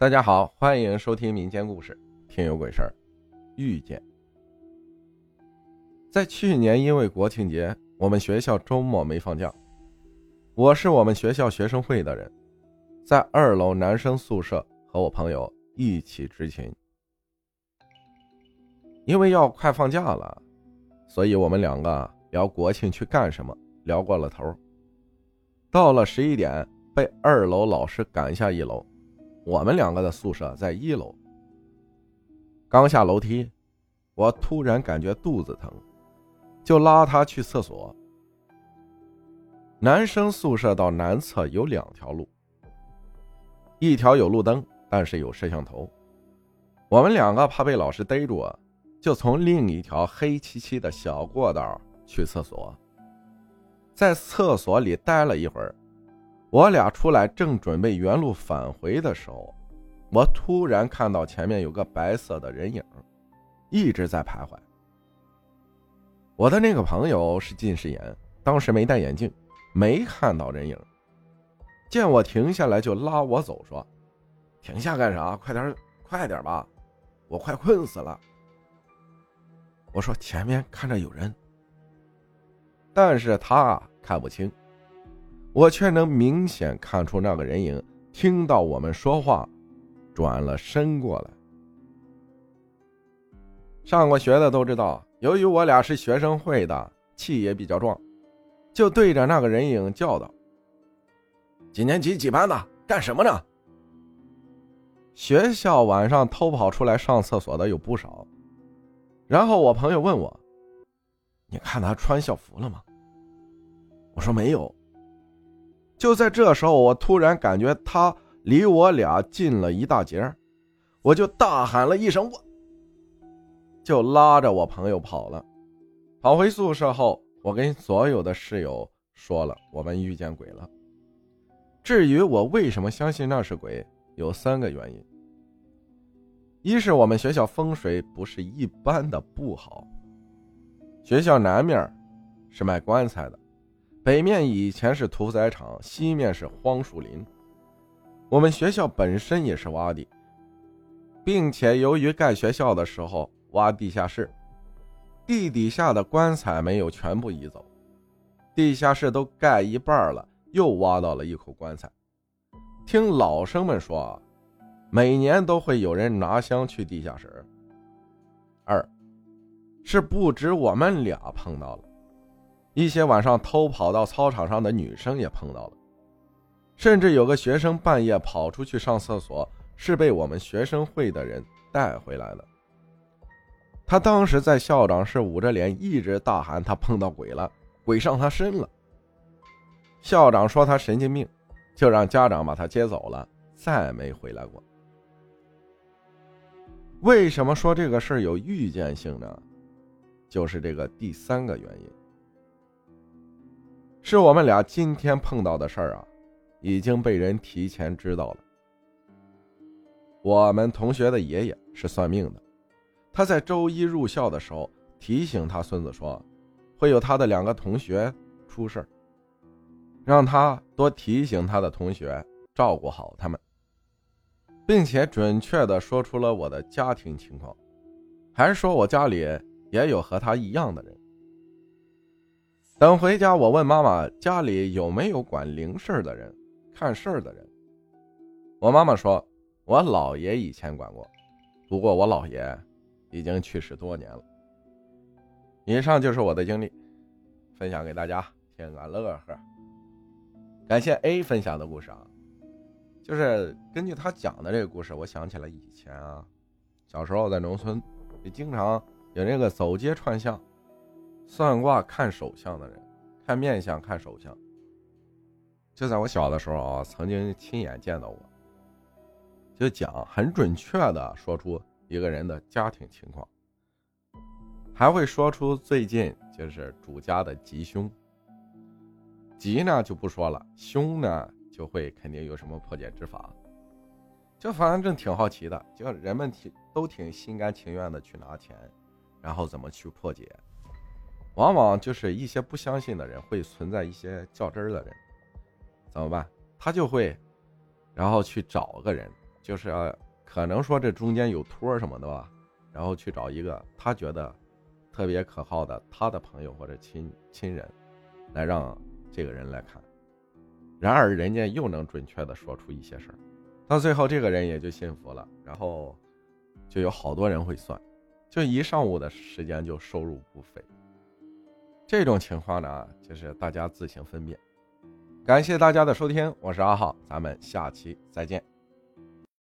大家好，欢迎收听民间故事《听有鬼事儿》。遇见，在去年因为国庆节，我们学校周末没放假。我是我们学校学生会的人，在二楼男生宿舍和我朋友一起执勤。因为要快放假了，所以我们两个聊国庆去干什么，聊过了头。到了十一点，被二楼老师赶下一楼。我们两个的宿舍在一楼。刚下楼梯，我突然感觉肚子疼，就拉他去厕所。男生宿舍到南侧有两条路，一条有路灯，但是有摄像头。我们两个怕被老师逮住，就从另一条黑漆漆的小过道去厕所。在厕所里待了一会儿。我俩出来，正准备原路返回的时候，我突然看到前面有个白色的人影，一直在徘徊。我的那个朋友是近视眼，当时没戴眼镜，没看到人影。见我停下来，就拉我走，说：“停下干啥？快点，快点吧，我快困死了。”我说：“前面看着有人。”但是他看不清。我却能明显看出那个人影听到我们说话，转了身过来。上过学的都知道，由于我俩是学生会的，气也比较壮，就对着那个人影叫道：“几年级几班的？干什么呢？”学校晚上偷跑出来上厕所的有不少。然后我朋友问我：“你看他穿校服了吗？”我说：“没有。”就在这时候，我突然感觉他离我俩近了一大截我就大喊了一声“我”，就拉着我朋友跑了。跑回宿舍后，我跟所有的室友说了我们遇见鬼了。至于我为什么相信那是鬼，有三个原因：一是我们学校风水不是一般的不好，学校南面是卖棺材的。北面以前是屠宰场，西面是荒树林。我们学校本身也是洼地，并且由于盖学校的时候挖地下室，地底下的棺材没有全部移走，地下室都盖一半了，又挖到了一口棺材。听老生们说啊，每年都会有人拿香去地下室。二，是不止我们俩碰到了。一些晚上偷跑到操场上的女生也碰到了，甚至有个学生半夜跑出去上厕所，是被我们学生会的人带回来的。他当时在校长室捂着脸，一直大喊他碰到鬼了，鬼上他身了。校长说他神经病，就让家长把他接走了，再没回来过。为什么说这个事儿有预见性呢？就是这个第三个原因。是我们俩今天碰到的事儿啊，已经被人提前知道了。我们同学的爷爷是算命的，他在周一入校的时候提醒他孙子说，会有他的两个同学出事儿，让他多提醒他的同学，照顾好他们，并且准确的说出了我的家庭情况，还说我家里也有和他一样的人。等回家，我问妈妈家里有没有管灵事的人、看事儿的人。我妈妈说，我姥爷以前管过，不过我姥爷已经去世多年了。以上就是我的经历，分享给大家听个乐呵。感谢 A 分享的故事啊，就是根据他讲的这个故事，我想起了以前啊，小时候在农村，也经常有那个走街串巷。算卦看手相的人，看面相看手相。就在我小的时候啊，曾经亲眼见到过。就讲很准确的说出一个人的家庭情况，还会说出最近就是主家的吉凶。吉呢就不说了，凶呢就会肯定有什么破解之法。就反正挺好奇的，就人们挺都挺心甘情愿的去拿钱，然后怎么去破解。往往就是一些不相信的人会存在一些较真儿的人，怎么办？他就会，然后去找个人就是可能说这中间有托什么的吧，然后去找一个他觉得特别可靠的他的朋友或者亲亲人，来让这个人来看。然而人家又能准确的说出一些事儿，到最后这个人也就信服了，然后就有好多人会算，就一上午的时间就收入不菲。这种情况呢，就是大家自行分辨。感谢大家的收听，我是阿浩，咱们下期再见。